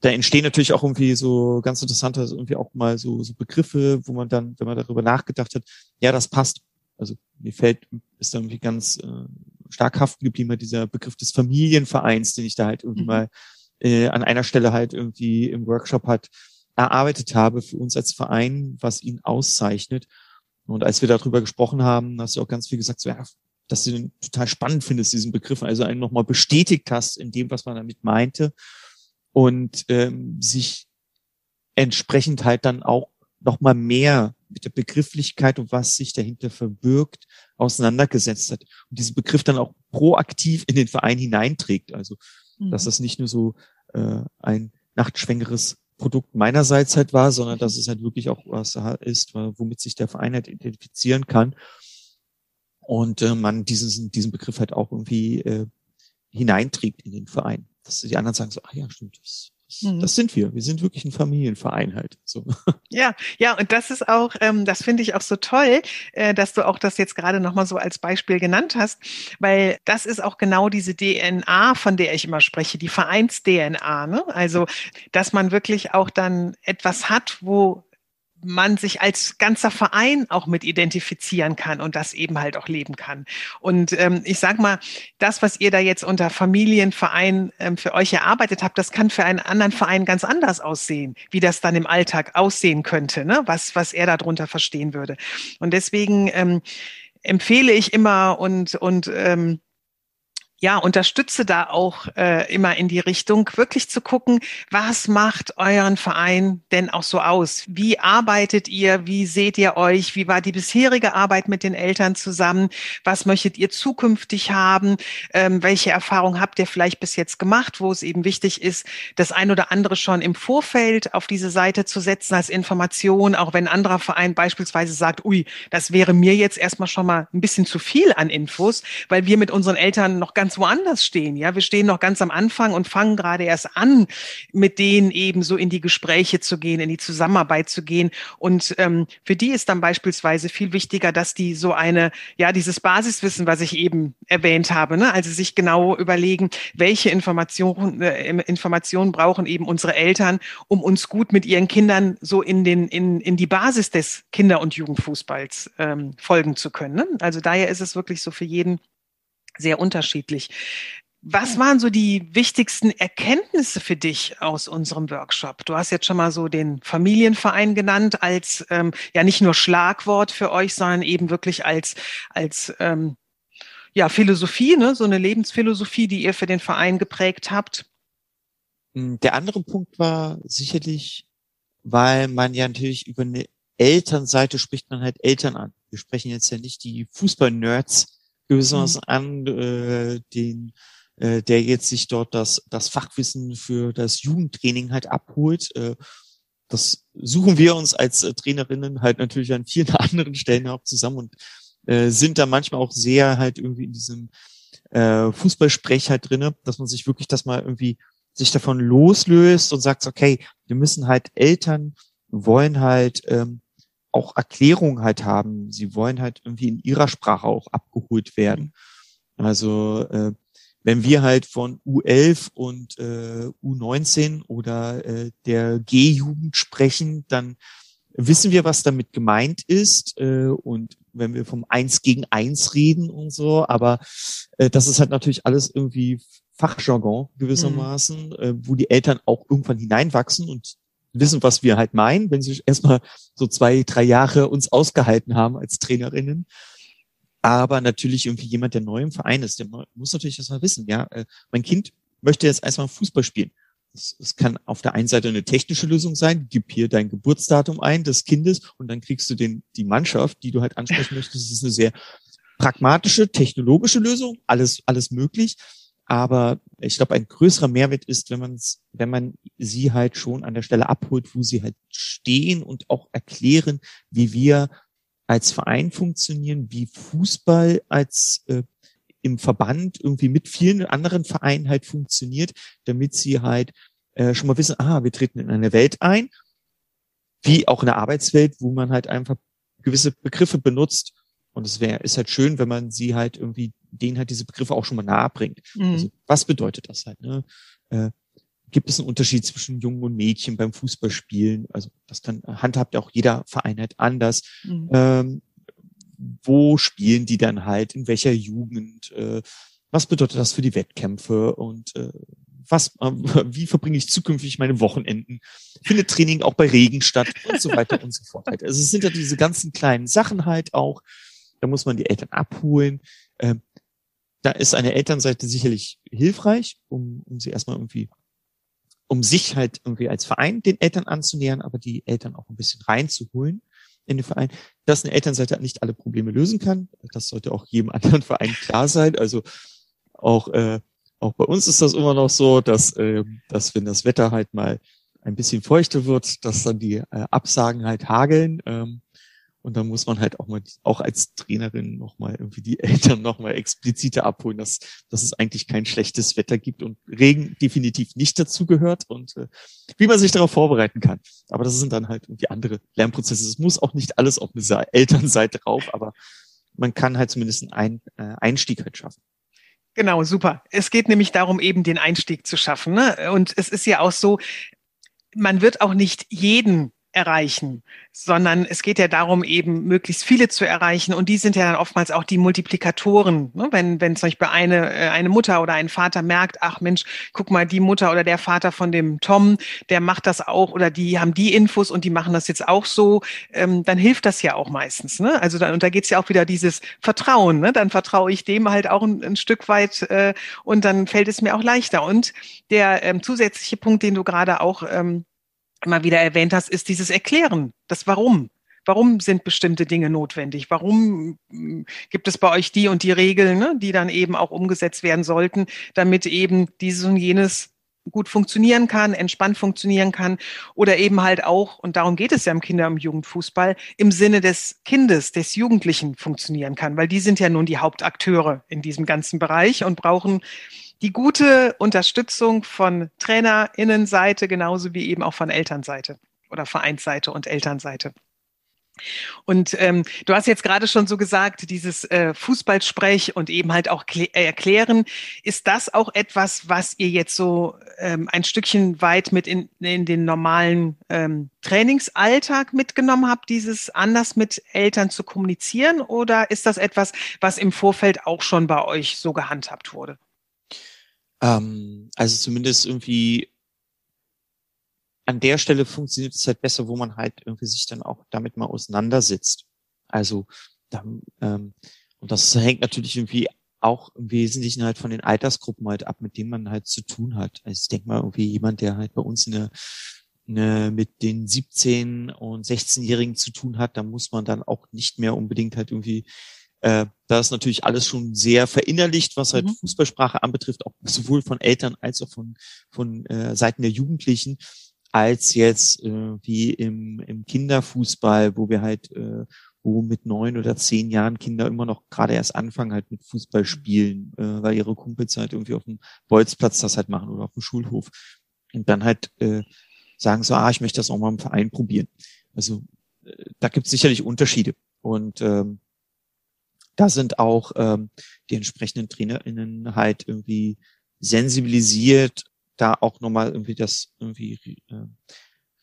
da entstehen natürlich auch irgendwie so ganz interessante, also irgendwie auch mal so, so Begriffe, wo man dann, wenn man darüber nachgedacht hat, ja, das passt. Also mir fällt, ist da irgendwie ganz äh, stark haften geblieben, dieser Begriff des Familienvereins, den ich da halt irgendwie mhm. mal äh, an einer Stelle halt irgendwie im Workshop halt erarbeitet habe für uns als Verein, was ihn auszeichnet. Und als wir darüber gesprochen haben, hast du auch ganz viel gesagt, so, ja, dass du den total spannend findest, diesen Begriff, also einen nochmal bestätigt hast in dem, was man damit meinte und ähm, sich entsprechend halt dann auch noch mal mehr mit der Begrifflichkeit und was sich dahinter verbirgt, auseinandergesetzt hat und diesen Begriff dann auch proaktiv in den Verein hineinträgt. Also, mhm. dass das nicht nur so äh, ein nachtschwängeres Produkt meinerseits halt war, sondern dass es halt wirklich auch was ist, womit sich der Verein halt identifizieren kann. Und äh, man diesen, diesen Begriff halt auch irgendwie äh, hineinträgt in den Verein dass die anderen sagen so, ah ja, stimmt, das, das, mhm. das sind wir. Wir sind wirklich ein Familienverein halt. So. Ja, ja, und das ist auch, ähm, das finde ich auch so toll, äh, dass du auch das jetzt gerade nochmal so als Beispiel genannt hast, weil das ist auch genau diese DNA, von der ich immer spreche, die Vereins-DNA. Ne? Also, dass man wirklich auch dann etwas hat, wo man sich als ganzer Verein auch mit identifizieren kann und das eben halt auch leben kann. Und ähm, ich sag mal, das, was ihr da jetzt unter Familienverein ähm, für euch erarbeitet habt, das kann für einen anderen Verein ganz anders aussehen, wie das dann im Alltag aussehen könnte, ne? was, was er darunter verstehen würde. Und deswegen ähm, empfehle ich immer und, und ähm, ja, unterstütze da auch äh, immer in die Richtung, wirklich zu gucken, was macht euren Verein denn auch so aus? Wie arbeitet ihr? Wie seht ihr euch? Wie war die bisherige Arbeit mit den Eltern zusammen? Was möchtet ihr zukünftig haben? Ähm, welche Erfahrungen habt ihr vielleicht bis jetzt gemacht, wo es eben wichtig ist, das ein oder andere schon im Vorfeld auf diese Seite zu setzen als Information, auch wenn ein anderer Verein beispielsweise sagt, ui, das wäre mir jetzt erstmal schon mal ein bisschen zu viel an Infos, weil wir mit unseren Eltern noch ganz ganz woanders stehen. Ja, wir stehen noch ganz am Anfang und fangen gerade erst an, mit denen eben so in die Gespräche zu gehen, in die Zusammenarbeit zu gehen. Und ähm, für die ist dann beispielsweise viel wichtiger, dass die so eine, ja, dieses Basiswissen, was ich eben erwähnt habe, ne? also sich genau überlegen, welche Informationen, äh, Informationen brauchen eben unsere Eltern, um uns gut mit ihren Kindern so in den, in, in die Basis des Kinder- und Jugendfußballs ähm, folgen zu können. Ne? Also daher ist es wirklich so für jeden sehr unterschiedlich. Was waren so die wichtigsten Erkenntnisse für dich aus unserem Workshop? Du hast jetzt schon mal so den Familienverein genannt als ähm, ja nicht nur Schlagwort für euch, sondern eben wirklich als als ähm, ja Philosophie, ne? so eine Lebensphilosophie, die ihr für den Verein geprägt habt. Hm, der andere Punkt war sicherlich, weil man ja natürlich über eine Elternseite spricht man halt Eltern an. Wir sprechen jetzt ja nicht die Fußball-Nerds gewissermaßen mhm. an, äh, den, äh, der jetzt sich dort das, das Fachwissen für das Jugendtraining halt abholt. Äh, das suchen wir uns als äh, Trainerinnen halt natürlich an vielen anderen Stellen auch zusammen und äh, sind da manchmal auch sehr halt irgendwie in diesem äh, Fußballsprech halt drinne, dass man sich wirklich das mal irgendwie sich davon loslöst und sagt, okay, wir müssen halt Eltern wollen halt ähm, auch Erklärungen halt haben. Sie wollen halt irgendwie in ihrer Sprache auch abgeholt werden. Mhm. Also äh, wenn wir halt von U11 und äh, U19 oder äh, der G-Jugend sprechen, dann wissen wir, was damit gemeint ist. Äh, und wenn wir vom Eins gegen Eins reden und so, aber äh, das ist halt natürlich alles irgendwie Fachjargon gewissermaßen, mhm. äh, wo die Eltern auch irgendwann hineinwachsen und wissen, was wir halt meinen, wenn sie erstmal so zwei, drei Jahre uns ausgehalten haben als Trainerinnen. Aber natürlich irgendwie jemand, der neu im Verein ist, der muss natürlich erstmal wissen, ja, äh, mein Kind möchte jetzt erstmal Fußball spielen. Das kann auf der einen Seite eine technische Lösung sein, gib hier dein Geburtsdatum ein des Kindes und dann kriegst du den, die Mannschaft, die du halt ansprechen möchtest. Das ist eine sehr pragmatische, technologische Lösung, alles, alles möglich. Aber ich glaube, ein größerer Mehrwert ist, wenn man wenn man sie halt schon an der Stelle abholt, wo sie halt stehen und auch erklären, wie wir als Verein funktionieren, wie Fußball als äh, im Verband irgendwie mit vielen anderen Vereinen halt funktioniert, damit sie halt äh, schon mal wissen, ah, wir treten in eine Welt ein, wie auch eine Arbeitswelt, wo man halt einfach gewisse Begriffe benutzt. Und es wäre, ist halt schön, wenn man sie halt irgendwie denen halt diese Begriffe auch schon mal nahe bringt. Mhm. Also, was bedeutet das halt? Ne? Äh, gibt es einen Unterschied zwischen Jungen und Mädchen beim Fußballspielen? Also das kann handhabt ja auch jeder Verein halt anders. Mhm. Ähm, wo spielen die dann halt? In welcher Jugend? Äh, was bedeutet das für die Wettkämpfe? Und äh, was, äh, wie verbringe ich zukünftig meine Wochenenden? Findet Training auch bei Regen statt und so weiter und so fort. Halt. Also es sind ja diese ganzen kleinen Sachen halt auch. Da muss man die Eltern abholen. Ähm, da ist eine Elternseite sicherlich hilfreich, um, um sie erstmal irgendwie, um sich halt irgendwie als Verein den Eltern anzunähern, aber die Eltern auch ein bisschen reinzuholen in den Verein. Dass eine Elternseite nicht alle Probleme lösen kann, das sollte auch jedem anderen Verein klar sein. Also auch, äh, auch bei uns ist das immer noch so, dass, äh, dass wenn das Wetter halt mal ein bisschen feuchter wird, dass dann die äh, Absagen halt hageln. Ähm, und dann muss man halt auch mal, auch als Trainerin nochmal irgendwie die Eltern nochmal expliziter abholen, dass, dass es eigentlich kein schlechtes Wetter gibt und Regen definitiv nicht dazugehört und äh, wie man sich darauf vorbereiten kann. Aber das sind dann halt irgendwie andere Lernprozesse. Es muss auch nicht alles auf eine Elternseite drauf, aber man kann halt zumindest einen äh, Einstieg halt schaffen. Genau, super. Es geht nämlich darum, eben den Einstieg zu schaffen. Ne? Und es ist ja auch so, man wird auch nicht jeden erreichen, sondern es geht ja darum, eben möglichst viele zu erreichen. Und die sind ja dann oftmals auch die Multiplikatoren. Ne? Wenn, wenn zum Beispiel eine, äh, eine Mutter oder ein Vater merkt, ach Mensch, guck mal, die Mutter oder der Vater von dem Tom, der macht das auch oder die haben die Infos und die machen das jetzt auch so, ähm, dann hilft das ja auch meistens. Ne? Also dann, und da geht's ja auch wieder dieses Vertrauen. Ne? Dann vertraue ich dem halt auch ein, ein Stück weit äh, und dann fällt es mir auch leichter. Und der ähm, zusätzliche Punkt, den du gerade auch ähm, immer wieder erwähnt hast, ist dieses Erklären, das Warum. Warum sind bestimmte Dinge notwendig? Warum hm, gibt es bei euch die und die Regeln, ne, die dann eben auch umgesetzt werden sollten, damit eben dieses und jenes gut funktionieren kann, entspannt funktionieren kann oder eben halt auch, und darum geht es ja im Kinder- und Jugendfußball, im Sinne des Kindes, des Jugendlichen funktionieren kann, weil die sind ja nun die Hauptakteure in diesem ganzen Bereich und brauchen die gute Unterstützung von Trainerinnenseite genauso wie eben auch von Elternseite oder Vereinsseite und Elternseite. Und ähm, du hast jetzt gerade schon so gesagt, dieses äh, Fußballsprech und eben halt auch äh, erklären. Ist das auch etwas, was ihr jetzt so ähm, ein Stückchen weit mit in, in den normalen ähm, Trainingsalltag mitgenommen habt, dieses anders mit Eltern zu kommunizieren? Oder ist das etwas, was im Vorfeld auch schon bei euch so gehandhabt wurde? Ähm, also zumindest irgendwie an der Stelle funktioniert es halt besser, wo man halt irgendwie sich dann auch damit mal auseinandersetzt. Also dann, ähm, und das hängt natürlich irgendwie auch im Wesentlichen halt von den Altersgruppen halt ab, mit denen man halt zu tun hat. Also ich denke mal irgendwie jemand, der halt bei uns eine, eine mit den 17 und 16-Jährigen zu tun hat, da muss man dann auch nicht mehr unbedingt halt irgendwie äh, da ist natürlich alles schon sehr verinnerlicht, was halt mhm. Fußballsprache anbetrifft, auch sowohl von Eltern als auch von, von äh, Seiten der Jugendlichen, als jetzt äh, wie im, im Kinderfußball, wo wir halt, äh, wo mit neun oder zehn Jahren Kinder immer noch gerade erst anfangen halt mit Fußball spielen, äh, weil ihre Kumpels halt irgendwie auf dem Bolzplatz das halt machen oder auf dem Schulhof und dann halt äh, sagen so, ah, ich möchte das auch mal im Verein probieren. Also äh, da gibt es sicherlich Unterschiede und ähm, da sind auch ähm, die entsprechenden TrainerInnen halt irgendwie sensibilisiert, da auch nochmal irgendwie das irgendwie äh,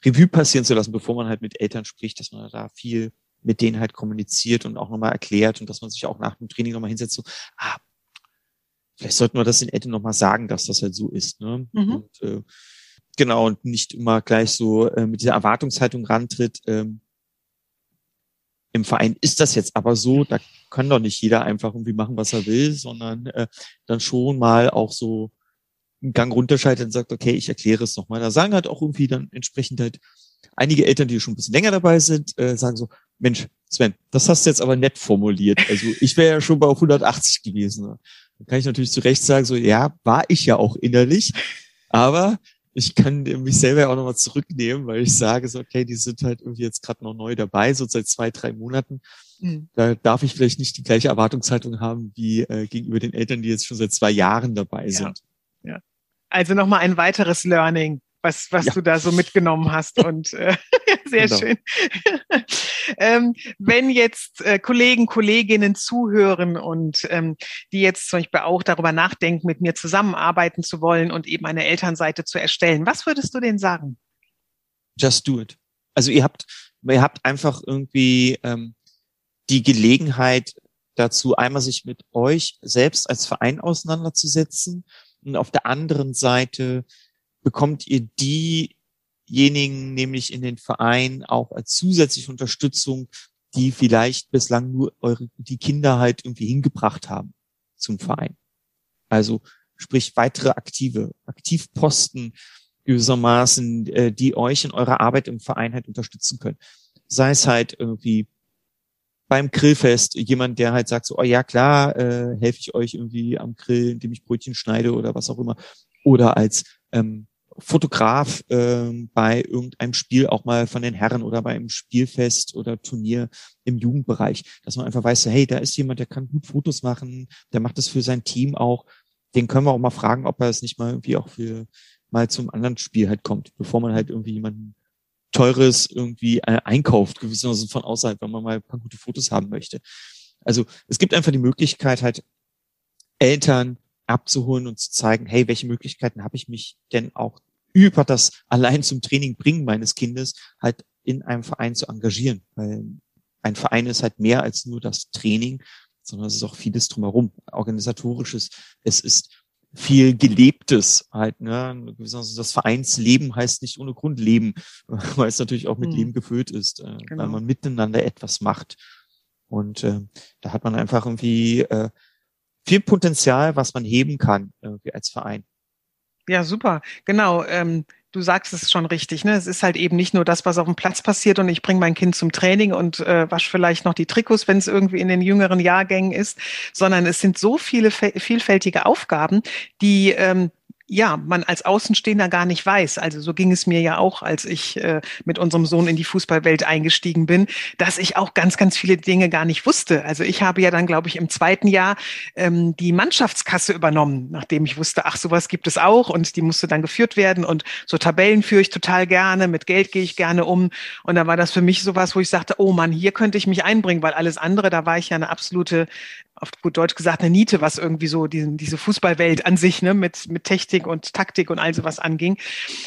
Revue passieren zu lassen, bevor man halt mit Eltern spricht, dass man da viel mit denen halt kommuniziert und auch nochmal erklärt und dass man sich auch nach dem Training nochmal hinsetzt, so, ah, vielleicht sollten wir das den Eltern nochmal sagen, dass das halt so ist. Ne? Mhm. Und, äh, genau, und nicht immer gleich so äh, mit dieser Erwartungshaltung rantritt, ähm, im Verein ist das jetzt aber so, da kann doch nicht jeder einfach irgendwie machen, was er will, sondern äh, dann schon mal auch so einen Gang runterschaltet und sagt, okay, ich erkläre es nochmal. Da sagen halt auch irgendwie dann entsprechend halt einige Eltern, die schon ein bisschen länger dabei sind, äh, sagen so, Mensch, Sven, das hast du jetzt aber nett formuliert. Also ich wäre ja schon bei 180 gewesen. Dann kann ich natürlich zu Recht sagen, so, ja, war ich ja auch innerlich, aber ich kann mich selber auch nochmal zurücknehmen, weil ich sage so, okay, die sind halt irgendwie jetzt gerade noch neu dabei, so seit zwei, drei Monaten. Mhm. Da darf ich vielleicht nicht die gleiche Erwartungshaltung haben wie äh, gegenüber den Eltern, die jetzt schon seit zwei Jahren dabei sind. Ja. ja. Also nochmal ein weiteres Learning was, was ja. du da so mitgenommen hast. Und äh, sehr genau. schön. ähm, wenn jetzt äh, Kollegen, Kolleginnen zuhören und ähm, die jetzt zum Beispiel auch darüber nachdenken, mit mir zusammenarbeiten zu wollen und eben eine Elternseite zu erstellen, was würdest du denen sagen? Just do it. Also ihr habt, ihr habt einfach irgendwie ähm, die Gelegenheit dazu, einmal sich mit euch selbst als Verein auseinanderzusetzen und auf der anderen Seite bekommt ihr diejenigen nämlich in den Verein auch als zusätzliche Unterstützung, die vielleicht bislang nur eure, die Kinder halt irgendwie hingebracht haben zum Verein. Also sprich weitere aktive, Aktivposten gewissermaßen, äh, die euch in eurer Arbeit im Verein halt unterstützen können. Sei es halt irgendwie beim Grillfest jemand, der halt sagt so, oh ja klar, äh, helfe ich euch irgendwie am Grill, indem ich Brötchen schneide oder was auch immer. Oder als ähm, Fotograf äh, bei irgendeinem Spiel auch mal von den Herren oder bei einem Spielfest oder Turnier im Jugendbereich, dass man einfach weiß, hey, da ist jemand, der kann gut Fotos machen, der macht das für sein Team auch. Den können wir auch mal fragen, ob er es nicht mal irgendwie auch für mal zum anderen Spiel halt kommt, bevor man halt irgendwie jemanden teures irgendwie äh, einkauft, gewissermaßen von außerhalb, wenn man mal ein paar gute Fotos haben möchte. Also es gibt einfach die Möglichkeit halt Eltern abzuholen und zu zeigen, hey, welche Möglichkeiten habe ich mich denn auch über das allein zum Training bringen meines Kindes halt in einem Verein zu engagieren, weil ein Verein ist halt mehr als nur das Training, sondern es ist auch vieles drumherum, organisatorisches. Es ist viel Gelebtes halt. Ne? Das Vereinsleben heißt nicht ohne Grund Leben, weil es natürlich auch mit hm. Leben gefüllt ist, äh, genau. weil man miteinander etwas macht. Und äh, da hat man einfach irgendwie äh, viel Potenzial, was man heben kann irgendwie als Verein. Ja, super. Genau. Ähm, du sagst es schon richtig. Ne? Es ist halt eben nicht nur das, was auf dem Platz passiert und ich bringe mein Kind zum Training und äh, wasche vielleicht noch die Trikots, wenn es irgendwie in den jüngeren Jahrgängen ist, sondern es sind so viele vielfältige Aufgaben, die ähm, ja, man als Außenstehender gar nicht weiß. Also so ging es mir ja auch, als ich äh, mit unserem Sohn in die Fußballwelt eingestiegen bin, dass ich auch ganz, ganz viele Dinge gar nicht wusste. Also ich habe ja dann, glaube ich, im zweiten Jahr ähm, die Mannschaftskasse übernommen, nachdem ich wusste, ach, sowas gibt es auch und die musste dann geführt werden und so Tabellen führe ich total gerne, mit Geld gehe ich gerne um. Und da war das für mich sowas, wo ich sagte, oh Mann, hier könnte ich mich einbringen, weil alles andere, da war ich ja eine absolute auf gut Deutsch gesagt, eine Niete, was irgendwie so diesen, diese Fußballwelt an sich, ne, mit, mit Technik und Taktik und all sowas anging.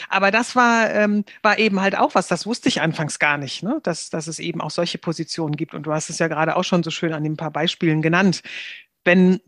Aber das war, ähm, war eben halt auch was, das wusste ich anfangs gar nicht, ne, dass, dass es eben auch solche Positionen gibt. Und du hast es ja gerade auch schon so schön an den paar Beispielen genannt. Wenn,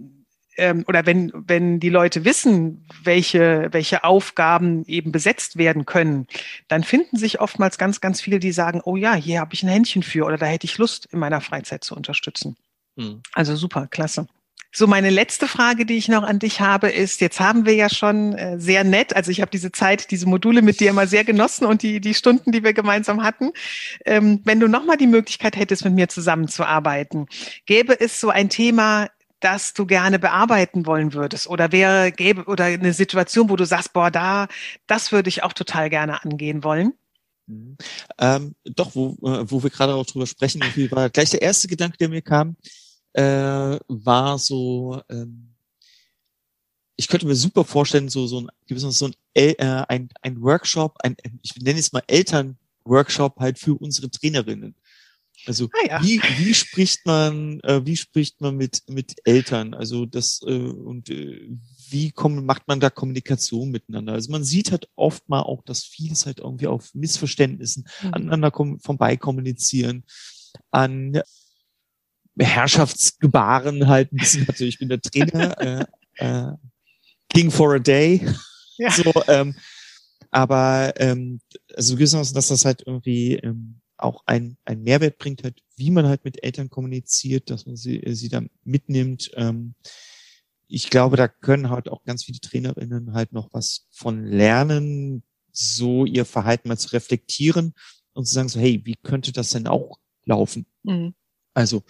ähm, oder wenn, wenn die Leute wissen, welche, welche Aufgaben eben besetzt werden können, dann finden sich oftmals ganz, ganz viele, die sagen, oh ja, hier habe ich ein Händchen für oder da hätte ich Lust, in meiner Freizeit zu unterstützen. Mhm. Also super, klasse. So, meine letzte Frage, die ich noch an dich habe, ist, jetzt haben wir ja schon äh, sehr nett, also ich habe diese Zeit, diese Module mit dir immer sehr genossen und die, die Stunden, die wir gemeinsam hatten. Ähm, wenn du nochmal die Möglichkeit hättest, mit mir zusammenzuarbeiten, gäbe es so ein Thema, das du gerne bearbeiten wollen würdest? Oder wäre, gäbe, oder eine Situation, wo du sagst, boah, da, das würde ich auch total gerne angehen wollen? Mhm. Ähm, doch, wo, äh, wo wir gerade auch drüber sprechen, war gleich der erste Gedanke, der mir kam, äh, war so, ähm, ich könnte mir super vorstellen, so, so ein, so ein, äh, ein, ein Workshop, ein, ich nenne es mal Eltern-Workshop halt für unsere Trainerinnen. Also ah, ja. wie, wie spricht man, äh, wie spricht man mit, mit Eltern? Also das äh, und äh, wie kommen, macht man da Kommunikation miteinander? Also man sieht halt oft mal auch, dass vieles halt irgendwie auf Missverständnissen mhm. aneinander vorbei kommunizieren, an Herrschaftsgebaren halt ein bisschen. Also ich bin der Trainer, äh, äh, King for a Day. Ja. So, ähm, aber ähm, also gewissermaßen, dass das halt irgendwie ähm, auch ein, ein Mehrwert bringt, halt, wie man halt mit Eltern kommuniziert, dass man sie, sie da mitnimmt. Ähm, ich glaube, da können halt auch ganz viele Trainerinnen halt noch was von lernen, so ihr Verhalten mal zu reflektieren und zu sagen so, hey, wie könnte das denn auch laufen? Mhm. Also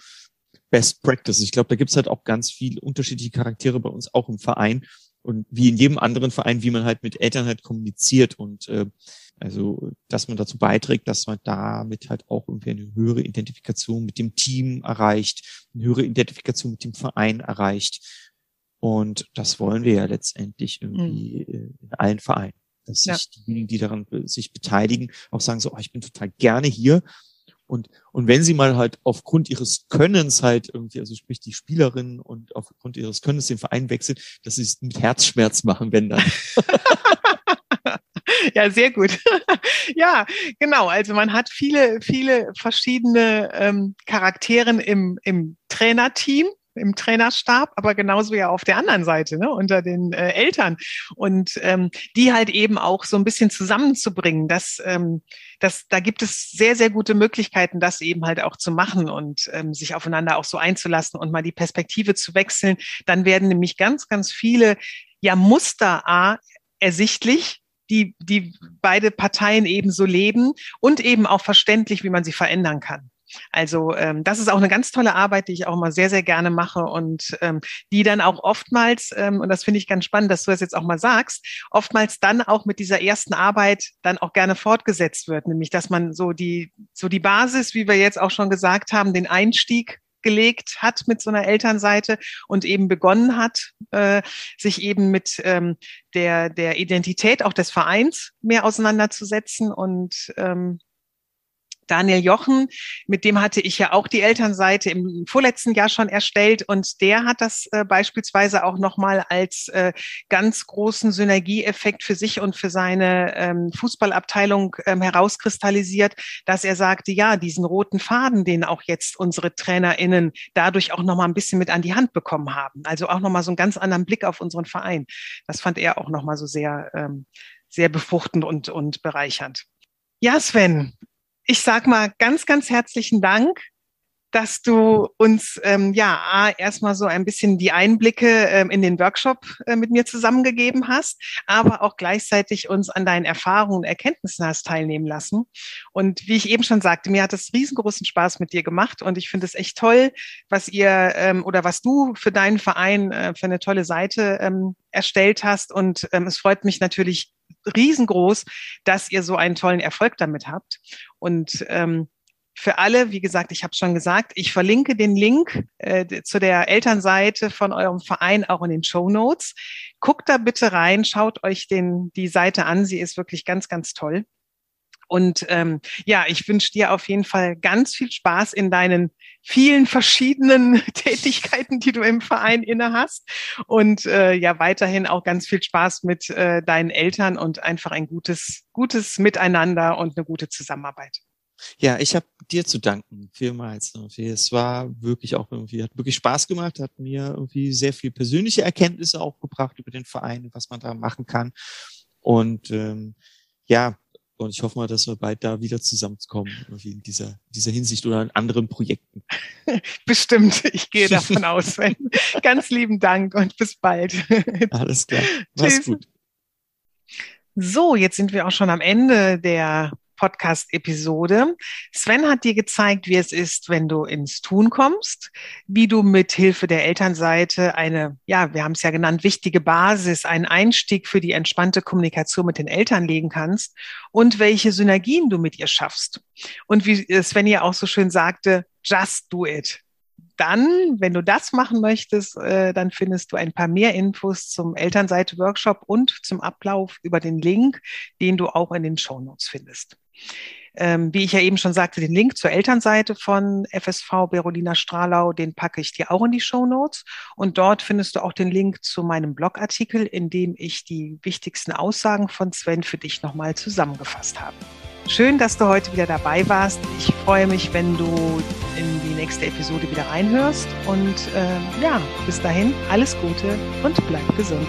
Best Practice. Ich glaube, da gibt's halt auch ganz viele unterschiedliche Charaktere bei uns auch im Verein und wie in jedem anderen Verein, wie man halt mit Eltern halt kommuniziert und äh, also, dass man dazu beiträgt, dass man damit halt auch irgendwie eine höhere Identifikation mit dem Team erreicht, eine höhere Identifikation mit dem Verein erreicht. Und das wollen wir ja letztendlich irgendwie mhm. in allen Vereinen. Dass ja. sich diejenigen, die daran sich beteiligen, auch sagen so, oh, ich bin total gerne hier und, und wenn sie mal halt aufgrund ihres Könnens halt irgendwie, also sprich die Spielerinnen und aufgrund ihres Könnens den Verein wechseln, dass sie es mit Herzschmerz machen, wenn dann. ja, sehr gut. ja, genau. Also man hat viele, viele verschiedene ähm, Charakteren im, im Trainerteam im Trainerstab, aber genauso ja auf der anderen Seite, ne, unter den äh, Eltern. Und ähm, die halt eben auch so ein bisschen zusammenzubringen, dass, ähm, dass da gibt es sehr, sehr gute Möglichkeiten, das eben halt auch zu machen und ähm, sich aufeinander auch so einzulassen und mal die Perspektive zu wechseln. Dann werden nämlich ganz, ganz viele ja Muster A ersichtlich, die, die beide Parteien eben so leben und eben auch verständlich, wie man sie verändern kann. Also ähm, das ist auch eine ganz tolle Arbeit, die ich auch immer sehr, sehr gerne mache und ähm, die dann auch oftmals, ähm, und das finde ich ganz spannend, dass du das jetzt auch mal sagst, oftmals dann auch mit dieser ersten Arbeit dann auch gerne fortgesetzt wird, nämlich dass man so die, so die Basis, wie wir jetzt auch schon gesagt haben, den Einstieg gelegt hat mit so einer Elternseite und eben begonnen hat, äh, sich eben mit ähm, der, der Identität auch des Vereins mehr auseinanderzusetzen und ähm, Daniel Jochen, mit dem hatte ich ja auch die Elternseite im vorletzten Jahr schon erstellt und der hat das äh, beispielsweise auch nochmal als äh, ganz großen Synergieeffekt für sich und für seine ähm, Fußballabteilung ähm, herauskristallisiert, dass er sagte, ja, diesen roten Faden, den auch jetzt unsere TrainerInnen dadurch auch nochmal ein bisschen mit an die Hand bekommen haben. Also auch nochmal so einen ganz anderen Blick auf unseren Verein. Das fand er auch nochmal so sehr, ähm, sehr befruchtend und, und bereichernd. Ja, Sven, ich sag mal ganz, ganz herzlichen Dank, dass du uns ähm, ja erstmal so ein bisschen die Einblicke ähm, in den Workshop äh, mit mir zusammengegeben hast, aber auch gleichzeitig uns an deinen Erfahrungen und Erkenntnissen hast teilnehmen lassen. Und wie ich eben schon sagte, mir hat es riesengroßen Spaß mit dir gemacht und ich finde es echt toll, was ihr ähm, oder was du für deinen Verein äh, für eine tolle Seite ähm, erstellt hast. Und ähm, es freut mich natürlich riesengroß, dass ihr so einen tollen Erfolg damit habt. Und ähm, für alle, wie gesagt, ich habe schon gesagt, ich verlinke den Link äh, zu der Elternseite von eurem Verein auch in den Show Notes. Guckt da bitte rein, schaut euch den, die Seite an. Sie ist wirklich ganz, ganz toll. Und ähm, ja, ich wünsche dir auf jeden Fall ganz viel Spaß in deinen vielen verschiedenen Tätigkeiten, die du im Verein inne hast. Und äh, ja, weiterhin auch ganz viel Spaß mit äh, deinen Eltern und einfach ein gutes, gutes Miteinander und eine gute Zusammenarbeit. Ja, ich habe dir zu danken, vielmals. Irgendwie. Es war wirklich auch irgendwie, hat wirklich Spaß gemacht, hat mir irgendwie sehr viel persönliche Erkenntnisse auch gebracht über den Verein, was man da machen kann. Und ähm, ja, und ich hoffe mal, dass wir bald da wieder zusammenkommen, irgendwie in dieser, dieser Hinsicht oder in anderen Projekten. Bestimmt, ich gehe davon aus. Sven. Ganz lieben Dank und bis bald. Alles klar. Mach's gut. So, jetzt sind wir auch schon am Ende der Podcast-Episode. Sven hat dir gezeigt, wie es ist, wenn du ins Tun kommst, wie du mit Hilfe der Elternseite eine, ja, wir haben es ja genannt, wichtige Basis, einen Einstieg für die entspannte Kommunikation mit den Eltern legen kannst und welche Synergien du mit ihr schaffst. Und wie Sven ja auch so schön sagte, just do it dann, wenn du das machen möchtest, äh, dann findest du ein paar mehr Infos zum Elternseite-Workshop und zum Ablauf über den Link, den du auch in den Show Notes findest. Ähm, wie ich ja eben schon sagte, den Link zur Elternseite von FSV Berolina Strahlau, den packe ich dir auch in die Show Notes. Und dort findest du auch den Link zu meinem Blogartikel, in dem ich die wichtigsten Aussagen von Sven für dich nochmal zusammengefasst habe. Schön, dass du heute wieder dabei warst. Ich freue mich, wenn du in die nächste Episode wieder reinhörst. Und äh, ja, bis dahin alles Gute und bleib gesund.